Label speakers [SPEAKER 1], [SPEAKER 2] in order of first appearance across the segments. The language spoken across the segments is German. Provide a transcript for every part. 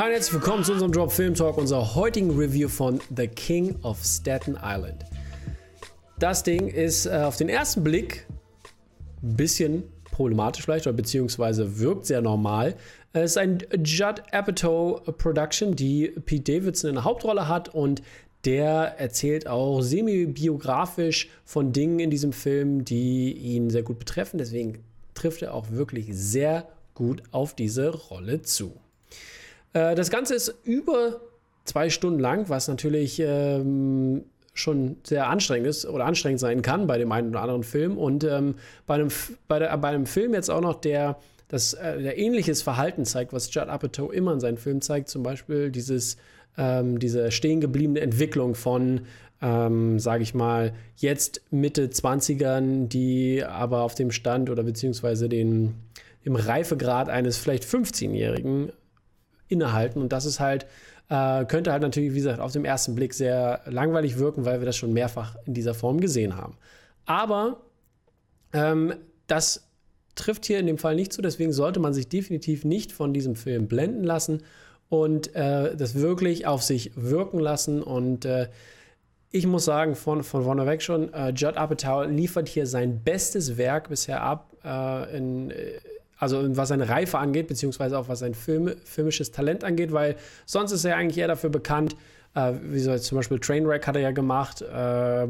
[SPEAKER 1] Hi und herzlich willkommen zu unserem Drop Film Talk, unserer heutigen Review von The King of Staten Island. Das Ding ist äh, auf den ersten Blick ein bisschen problematisch vielleicht, oder beziehungsweise wirkt sehr normal. Es ist ein Judd Apatow Production, die Pete Davidson in der Hauptrolle hat und der erzählt auch semi-biografisch von Dingen in diesem Film, die ihn sehr gut betreffen. Deswegen trifft er auch wirklich sehr gut auf diese Rolle zu. Äh, das Ganze ist über zwei Stunden lang, was natürlich ähm, schon sehr anstrengend ist oder anstrengend sein kann bei dem einen oder anderen Film. Und ähm, bei, einem, bei, der, bei einem Film jetzt auch noch, der das äh, der ähnliches Verhalten zeigt, was Judd Apatow immer in seinen Filmen zeigt, zum Beispiel dieses, ähm, diese stehengebliebene Entwicklung von, ähm, sage ich mal, jetzt Mitte 20ern, die aber auf dem Stand oder beziehungsweise den, im Reifegrad eines vielleicht 15-Jährigen innehalten. Und das ist halt, äh, könnte halt natürlich, wie gesagt, auf den ersten Blick sehr langweilig wirken, weil wir das schon mehrfach in dieser Form gesehen haben. Aber ähm, das trifft hier in dem Fall nicht zu, deswegen sollte man sich definitiv nicht von diesem Film blenden lassen und äh, das wirklich auf sich wirken lassen. Und äh, ich muss sagen, von, von vorne weg schon, äh, Judd Apatow liefert hier sein bestes Werk bisher ab äh, in äh, also was seine Reife angeht, beziehungsweise auch was sein Film, filmisches Talent angeht, weil sonst ist er eigentlich eher dafür bekannt, äh, wie so zum Beispiel Trainwreck hat er ja gemacht, äh,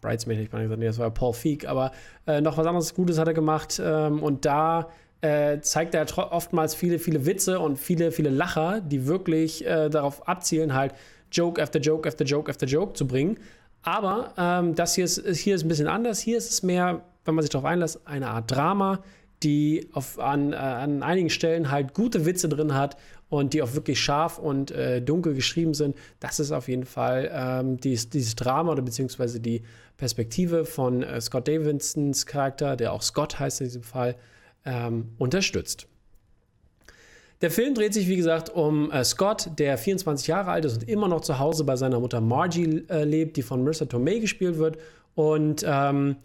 [SPEAKER 1] Bridesmaid, ich meine gesagt, nee, das war Paul Feig, aber äh, noch was anderes Gutes hat er gemacht ähm, und da äh, zeigt er oftmals viele, viele Witze und viele, viele Lacher, die wirklich äh, darauf abzielen, halt Joke after Joke after Joke after Joke zu bringen. Aber ähm, das hier ist, hier ist ein bisschen anders. Hier ist es mehr, wenn man sich darauf einlässt, eine Art Drama die auf, an, äh, an einigen Stellen halt gute Witze drin hat und die auch wirklich scharf und äh, dunkel geschrieben sind. Das ist auf jeden Fall ähm, dies, dieses Drama oder beziehungsweise die Perspektive von äh, Scott Davidsons Charakter, der auch Scott heißt in diesem Fall, ähm, unterstützt. Der Film dreht sich, wie gesagt, um äh, Scott, der 24 Jahre alt ist und immer noch zu Hause bei seiner Mutter Margie äh, lebt, die von Marissa Tomei gespielt wird. Und ähm,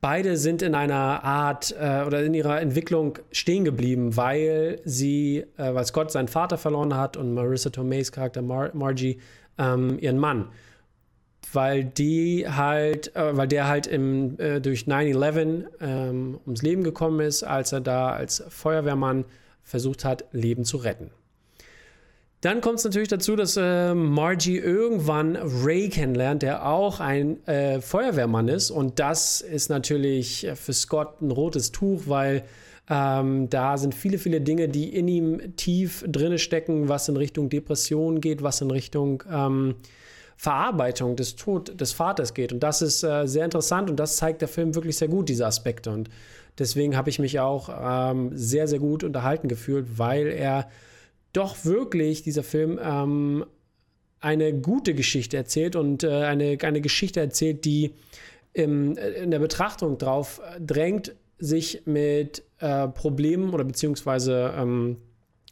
[SPEAKER 1] Beide sind in einer Art äh, oder in ihrer Entwicklung stehen geblieben, weil sie, äh, weil Scott seinen Vater verloren hat und Marissa Tomei's Charakter Mar Margie ähm, ihren Mann. Weil die halt, äh, weil der halt im, äh, durch 9-11 ähm, ums Leben gekommen ist, als er da als Feuerwehrmann versucht hat, Leben zu retten. Dann kommt es natürlich dazu, dass äh, Margie irgendwann Ray kennenlernt, der auch ein äh, Feuerwehrmann ist. Und das ist natürlich für Scott ein rotes Tuch, weil ähm, da sind viele, viele Dinge, die in ihm tief drinne stecken, was in Richtung Depression geht, was in Richtung ähm, Verarbeitung des Tod des Vaters geht. Und das ist äh, sehr interessant und das zeigt der Film wirklich sehr gut, diese Aspekte. Und deswegen habe ich mich auch ähm, sehr, sehr gut unterhalten gefühlt, weil er doch wirklich dieser Film ähm, eine gute Geschichte erzählt und äh, eine, eine Geschichte erzählt, die im, in der Betrachtung darauf drängt, sich mit äh, Problemen oder beziehungsweise, ähm,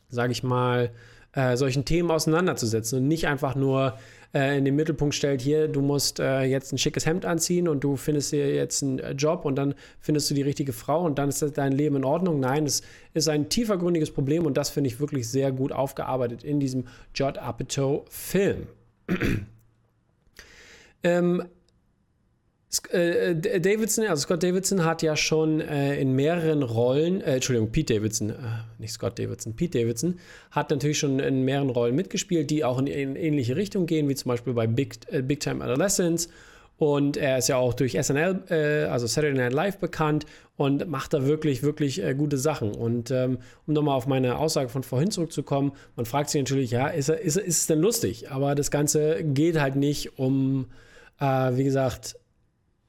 [SPEAKER 1] sage ich mal, äh, solchen Themen auseinanderzusetzen und nicht einfach nur äh, in den Mittelpunkt stellt, hier, du musst äh, jetzt ein schickes Hemd anziehen und du findest dir jetzt einen äh, Job und dann findest du die richtige Frau und dann ist dein Leben in Ordnung. Nein, es ist ein tiefergründiges Problem und das finde ich wirklich sehr gut aufgearbeitet in diesem Judd Apatow-Film. ähm, äh, äh, Davidson, also Scott Davidson hat ja schon äh, in mehreren Rollen, äh, Entschuldigung, Pete Davidson, äh, nicht Scott Davidson, Pete Davidson hat natürlich schon in mehreren Rollen mitgespielt, die auch in, in ähnliche Richtungen gehen, wie zum Beispiel bei Big, äh, Big Time Adolescence. Und er ist ja auch durch SNL, also Saturday Night Live, bekannt und macht da wirklich, wirklich gute Sachen. Und ähm, um nochmal auf meine Aussage von vorhin zurückzukommen, man fragt sich natürlich, ja, ist, ist, ist es denn lustig? Aber das Ganze geht halt nicht um, wie gesagt,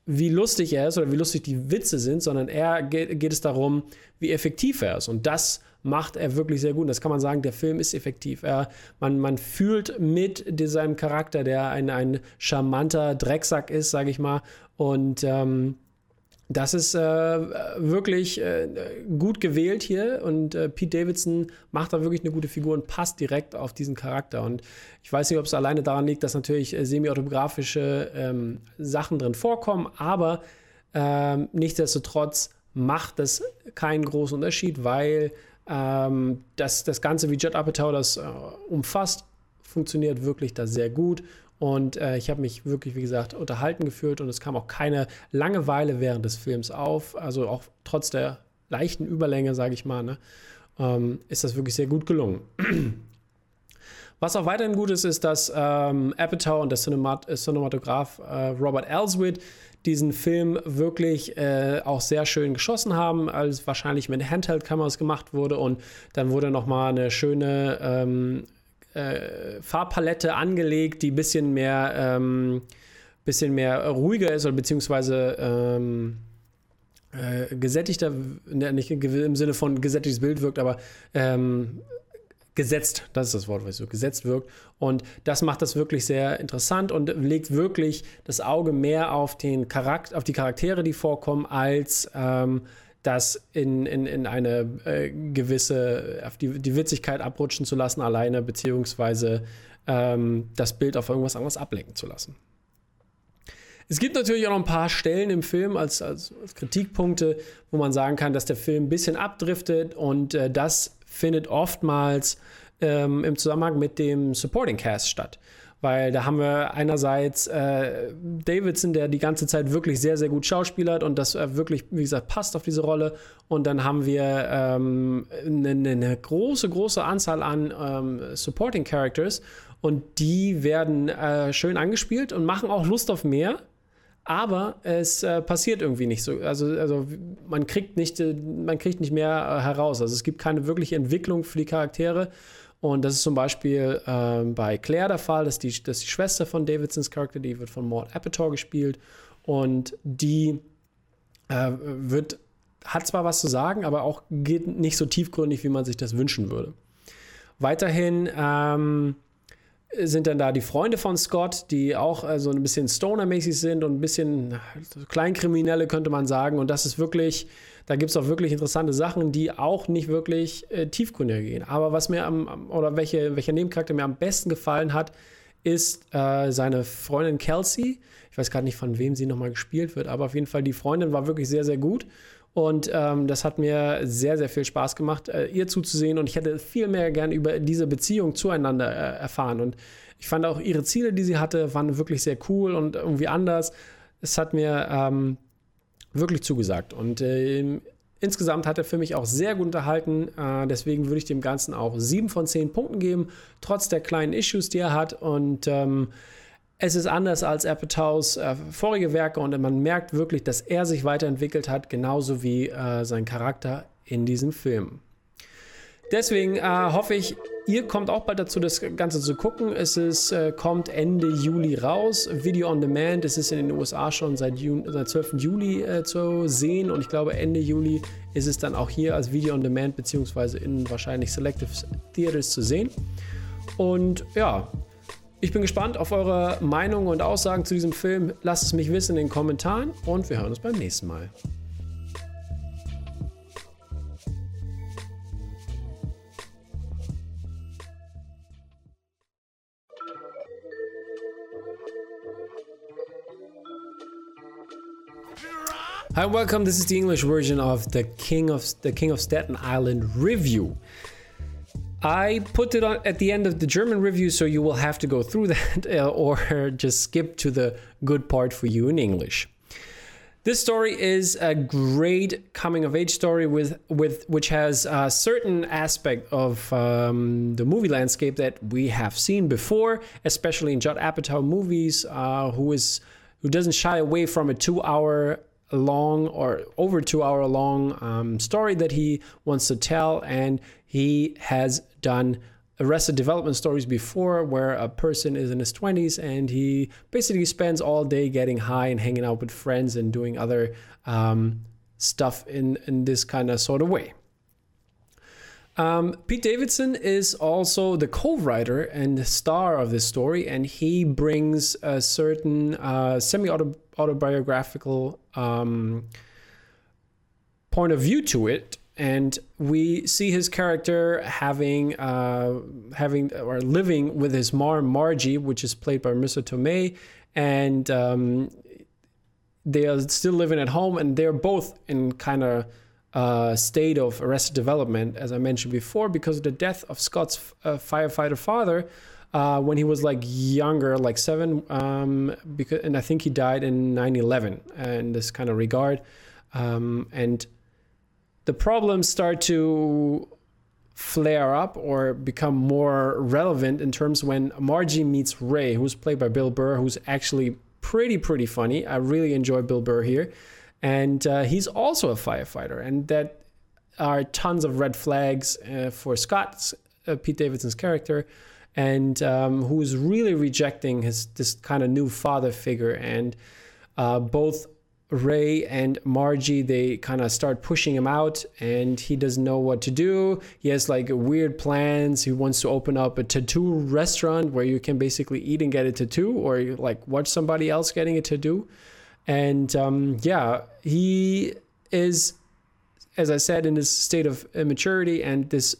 [SPEAKER 1] wie lustig er ist oder wie lustig die Witze sind, sondern eher geht, geht, es darum, wie effektiv er ist. Und das macht er wirklich sehr gut. Das kann man sagen, der Film ist effektiv. Er, man, man fühlt mit seinem Charakter, der ein, ein charmanter Drecksack ist, sage ich mal. Und ähm, das ist äh, wirklich äh, gut gewählt hier und äh, Pete Davidson macht da wirklich eine gute Figur und passt direkt auf diesen Charakter. Und ich weiß nicht, ob es alleine daran liegt, dass natürlich äh, semi-autobiografische ähm, Sachen drin vorkommen, aber ähm, nichtsdestotrotz macht das keinen großen Unterschied, weil Ähm, das, das Ganze, wie Judd Apatow das äh, umfasst, funktioniert wirklich da sehr gut. Und äh, ich habe mich wirklich, wie gesagt, unterhalten gefühlt und es kam auch keine Langeweile während des Films auf. Also auch trotz der leichten Überlänge, sage ich mal, ne, ähm, ist das wirklich sehr gut gelungen. Was auch weiterhin gut ist, ist, dass ähm, Apatow und der Cinemat Cinematograf äh, Robert Elswit diesen Film wirklich äh, auch sehr schön geschossen haben, als wahrscheinlich mit Handheld-Kameras gemacht wurde und dann wurde nochmal eine schöne ähm, äh, Farbpalette angelegt, die ein bisschen mehr, ähm, bisschen mehr ruhiger ist oder beziehungsweise ähm, äh, gesättigter, ne, nicht im Sinne von gesättigtes Bild wirkt, aber ähm, gesetzt, das ist das Wort, was so gesetzt wirkt. Und das macht das wirklich sehr interessant und legt wirklich das Auge mehr auf, den Charakter, auf die Charaktere, die vorkommen, als ähm, das in, in, in eine äh, gewisse, auf die, die Witzigkeit abrutschen zu lassen alleine, beziehungsweise ähm, das Bild auf irgendwas anderes ablenken zu lassen. Es gibt natürlich auch noch ein paar Stellen im Film als, als, als Kritikpunkte, wo man sagen kann, dass der Film ein bisschen abdriftet und äh, das findet oftmals ähm, im Zusammenhang mit dem Supporting Cast statt weil da haben wir einerseits äh, Davidson, der die ganze Zeit wirklich sehr, sehr gut schauspielert und das äh, wirklich, wie gesagt, passt auf diese Rolle. Und dann haben wir ähm, eine, eine, große, große Anzahl an ähm, Supporting Characters und die werden äh, schön angespielt und machen auch Lust auf mehr. Aber es äh, passiert irgendwie nicht so. Also, also man kriegt nicht, äh, man kriegt nicht mehr äh, heraus. Also es gibt keine wirkliche Entwicklung für die Charaktere. Und das ist zum Beispiel ähm, bei Claire der Fall, das ist, die, das ist die Schwester von Davidsons Charakter, die wird von Maud Apatow gespielt. Und die äh, wird, hat zwar was zu sagen, aber auch geht nicht so tiefgründig, wie man sich das wünschen würde. Weiterhin ähm, sind dann da die Freunde von Scott, die auch äh, so ein bisschen Stoner-mäßig sind und ein bisschen Kleinkriminelle, könnte man sagen. Und das ist wirklich, da gibt es auch wirklich interessante Sachen, die auch nicht wirklich äh, tiefgründiger gehen. Aber was mir am, oder welche, welcher Nebencharakter mir am besten gefallen hat, ist äh, seine Freundin Kelsey. Ich weiß gerade nicht, von wem sie nochmal gespielt wird, aber auf jeden Fall die Freundin war wirklich sehr, sehr gut. Und ähm, das hat mir sehr, sehr viel Spaß gemacht, äh, ihr zuzusehen. Und ich hätte viel mehr gern über diese Beziehung zueinander äh, erfahren. Und ich fand auch ihre Ziele, die sie hatte, waren wirklich sehr cool und irgendwie anders. Es hat mir ähm, wirklich zugesagt. Und äh, insgesamt hat er für mich auch sehr gut unterhalten. Äh, deswegen würde ich dem Ganzen auch sieben von zehn Punkten geben, trotz der kleinen Issues, die er hat. Und ähm, es ist anders als Apatows äh, vorige Werke und man merkt wirklich, dass er sich weiterentwickelt hat, genauso wie äh, sein Charakter in diesem Film. Deswegen äh, hoffe ich, ihr kommt auch bald dazu, das Ganze zu gucken. Es ist, äh, kommt Ende Juli raus. Video on Demand. Es ist in den USA schon seit, Juni, seit 12. Juli äh, zu sehen und ich glaube, Ende Juli ist es dann auch hier als Video on Demand beziehungsweise in wahrscheinlich Selective Theaters zu sehen. Und ja, ich bin gespannt auf eure Meinungen und Aussagen zu diesem Film. Lasst es mich wissen in den Kommentaren und wir hören uns beim nächsten Mal. Hi, welcome. This is the English version of the King of the King of Staten Island review. I put it on at the end of the German review, so you will have to go through that uh, or just skip to the good part for you in English. This story is a great coming of age story with with which has a certain aspect of um, the movie landscape that we have seen before, especially in Judd Apatow movies, uh, who is who doesn't shy away from a two-hour long or over two hour long um, story that he wants to tell and he has done arrested development stories before where a person is in his 20s and he basically spends all day getting high and hanging out with friends and doing other um, stuff in, in this kind of sort of way. Um, Pete Davidson is also the co writer and the star of this story, and he brings a certain uh, semi autobiographical um, point of view to it and we see his character having uh, having or living with his mom Margie, which is played by Marissa Tomei, and um, they are still living at home, and they're both in kind of uh, state of arrested development, as I mentioned before, because of the death of Scott's uh, firefighter father uh, when he was like younger, like seven, um, because, and I think he died in 9 11 in this kind of regard. Um, and the problems start to flare up or become more relevant in terms when Margie meets Ray, who's played by Bill Burr, who's actually pretty, pretty funny. I really enjoy Bill Burr here. And uh, he's also a firefighter. And that are tons of red flags uh, for Scott's, uh, Pete Davidson's character, and um, who's really rejecting his this kind of new father figure. And uh, both Ray and Margie, they kind of start pushing him out, and he doesn't know what to do. He has like weird plans. He wants to open up a tattoo restaurant where you can basically eat and get a tattoo, or like watch somebody else getting a tattoo. And um, yeah, he is, as I said, in this state of immaturity, and this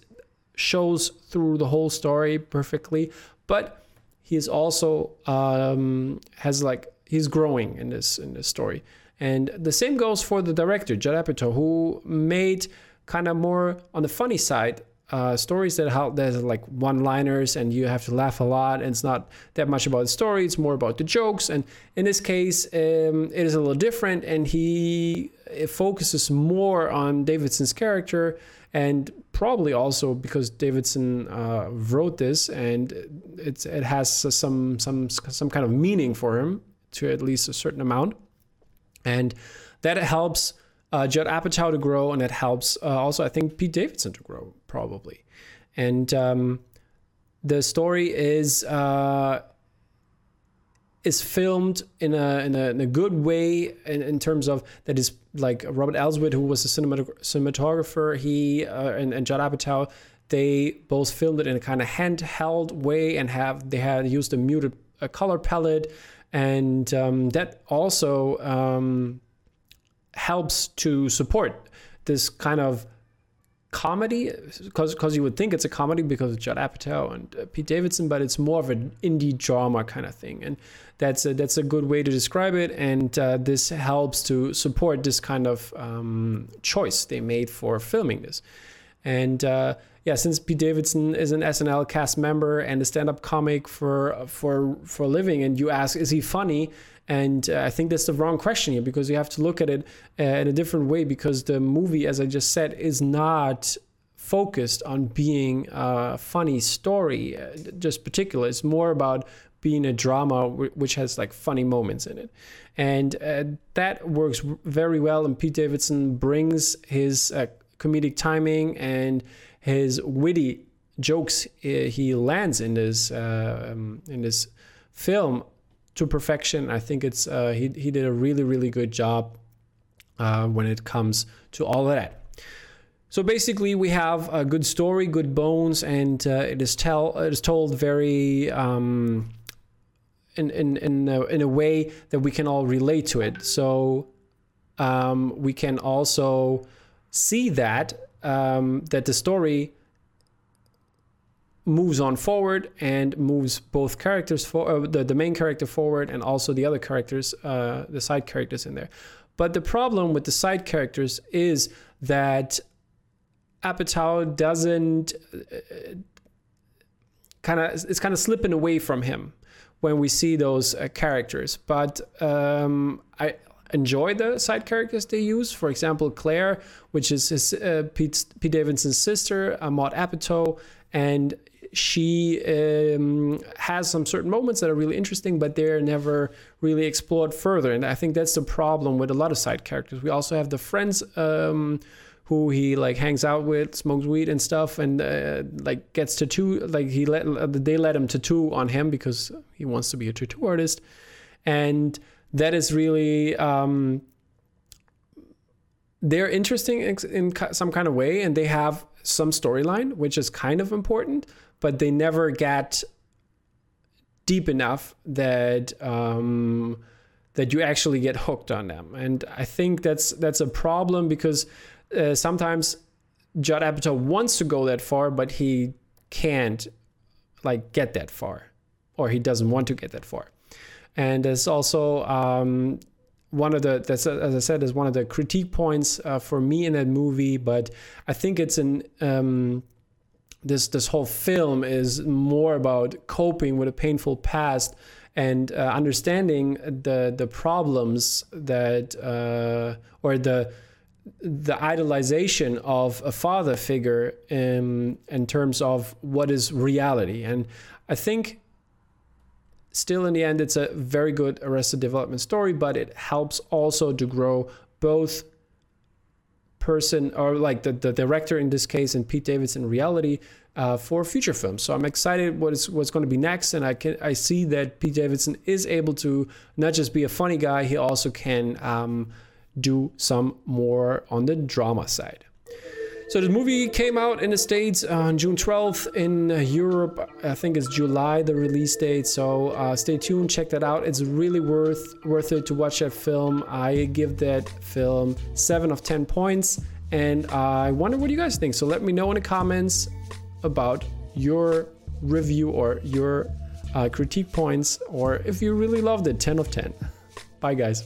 [SPEAKER 1] shows through the whole story perfectly. But he is also um, has like he's growing in this in this story. And the same goes for the director, Judd Apatow, who made kind of more on the funny side uh, stories that how there's like one-liners and you have to laugh a lot and it's not that much about the story it's more about the jokes. And in this case um, it is a little different and he focuses more on davidson's character and probably also because davidson uh, wrote this and it's it has some some some kind of meaning for him to at least a certain amount and that helps uh, Judd Apatow to grow, and it helps uh, also, I think, Pete Davidson to grow, probably. And um, the story is uh, is filmed in a, in a, in a good way in, in, terms of that is like Robert Elswit, who was a cinematographer, he uh, and, and Judd Apatow, they both filmed it in a kind of handheld way and have they had used a muted a color palette and um, that also um, helps to support this kind of comedy because because you would think it's a comedy because of Judd Apatow and uh, Pete Davidson, but it's more of an indie drama kind of thing, and that's a, that's a good way to describe it. And uh, this helps to support this kind of um, choice they made for filming this. And uh, yeah, since Pete Davidson is an SNL cast member and a stand-up comic for for for a living, and you ask, is he funny? And uh, I think that's the wrong question here because you have to look at it uh, in a different way because the movie, as I just said, is not focused on being a funny story, uh, just particular. It's more about being a drama which has like funny moments in it. And uh, that works very well. And Pete Davidson brings his uh, comedic timing and his witty jokes uh, he lands in this uh, um, in this film to perfection. I think it's uh, he he did a really really good job uh, when it comes to all of that. So basically, we have a good story, good bones, and uh, it is tell it is told very. Um, in, in, in, a, in a way that we can all relate to it. So um, we can also see that um, that the story moves on forward and moves both characters for uh, the, the main character forward and also the other characters uh, the side characters in there. But the problem with the side characters is that apatow doesn't uh, kind of it's kind of slipping away from him when we see those uh, characters. But um, I, enjoy the side characters they use. For example, Claire, which is his, uh, Pete, Pete Davidson's sister, Maud Apatow, and she um, has some certain moments that are really interesting, but they're never really explored further. And I think that's the problem with a lot of side characters. We also have the friends um, who he like hangs out with, smokes weed and stuff, and uh, like gets tattoo. Like he let they let him tattoo on him because he wants to be a tattoo artist, and that is really um, they're interesting in, some kind of way and they have some storyline which is kind of important but they never get deep enough that um, that you actually get hooked on them. And i think that's that's a problem because uh, sometimes judd apatow wants to go that far but he can't like get that far or he doesn't want to get that far and there's also um, one of the that's as I said is one of the critique points uh, for me in that movie. But I think it's an um, this this whole film is more about coping with a painful past and uh, understanding the the problems that uh, or the the idolization of a father figure in in terms of what is reality and i think still in the end it's a very good arrested development story but it helps also to grow both person or like the, the director in this case and pete davidson reality uh, for future films. So i'm excited what is what's going to be next and i can i see that pete davidson is able to not just be a funny guy he also can um, do some more on the drama side so the movie came out in the States on June 12th. In Europe, I think it's July, the release date. So uh, stay tuned, check that out. It's really worth worth it to watch that film. I give that film 7 of 10 points. And I wonder what you guys think. So let me know in the comments about your review or your uh, critique points, or if you really loved it, 10 of 10. Bye, guys.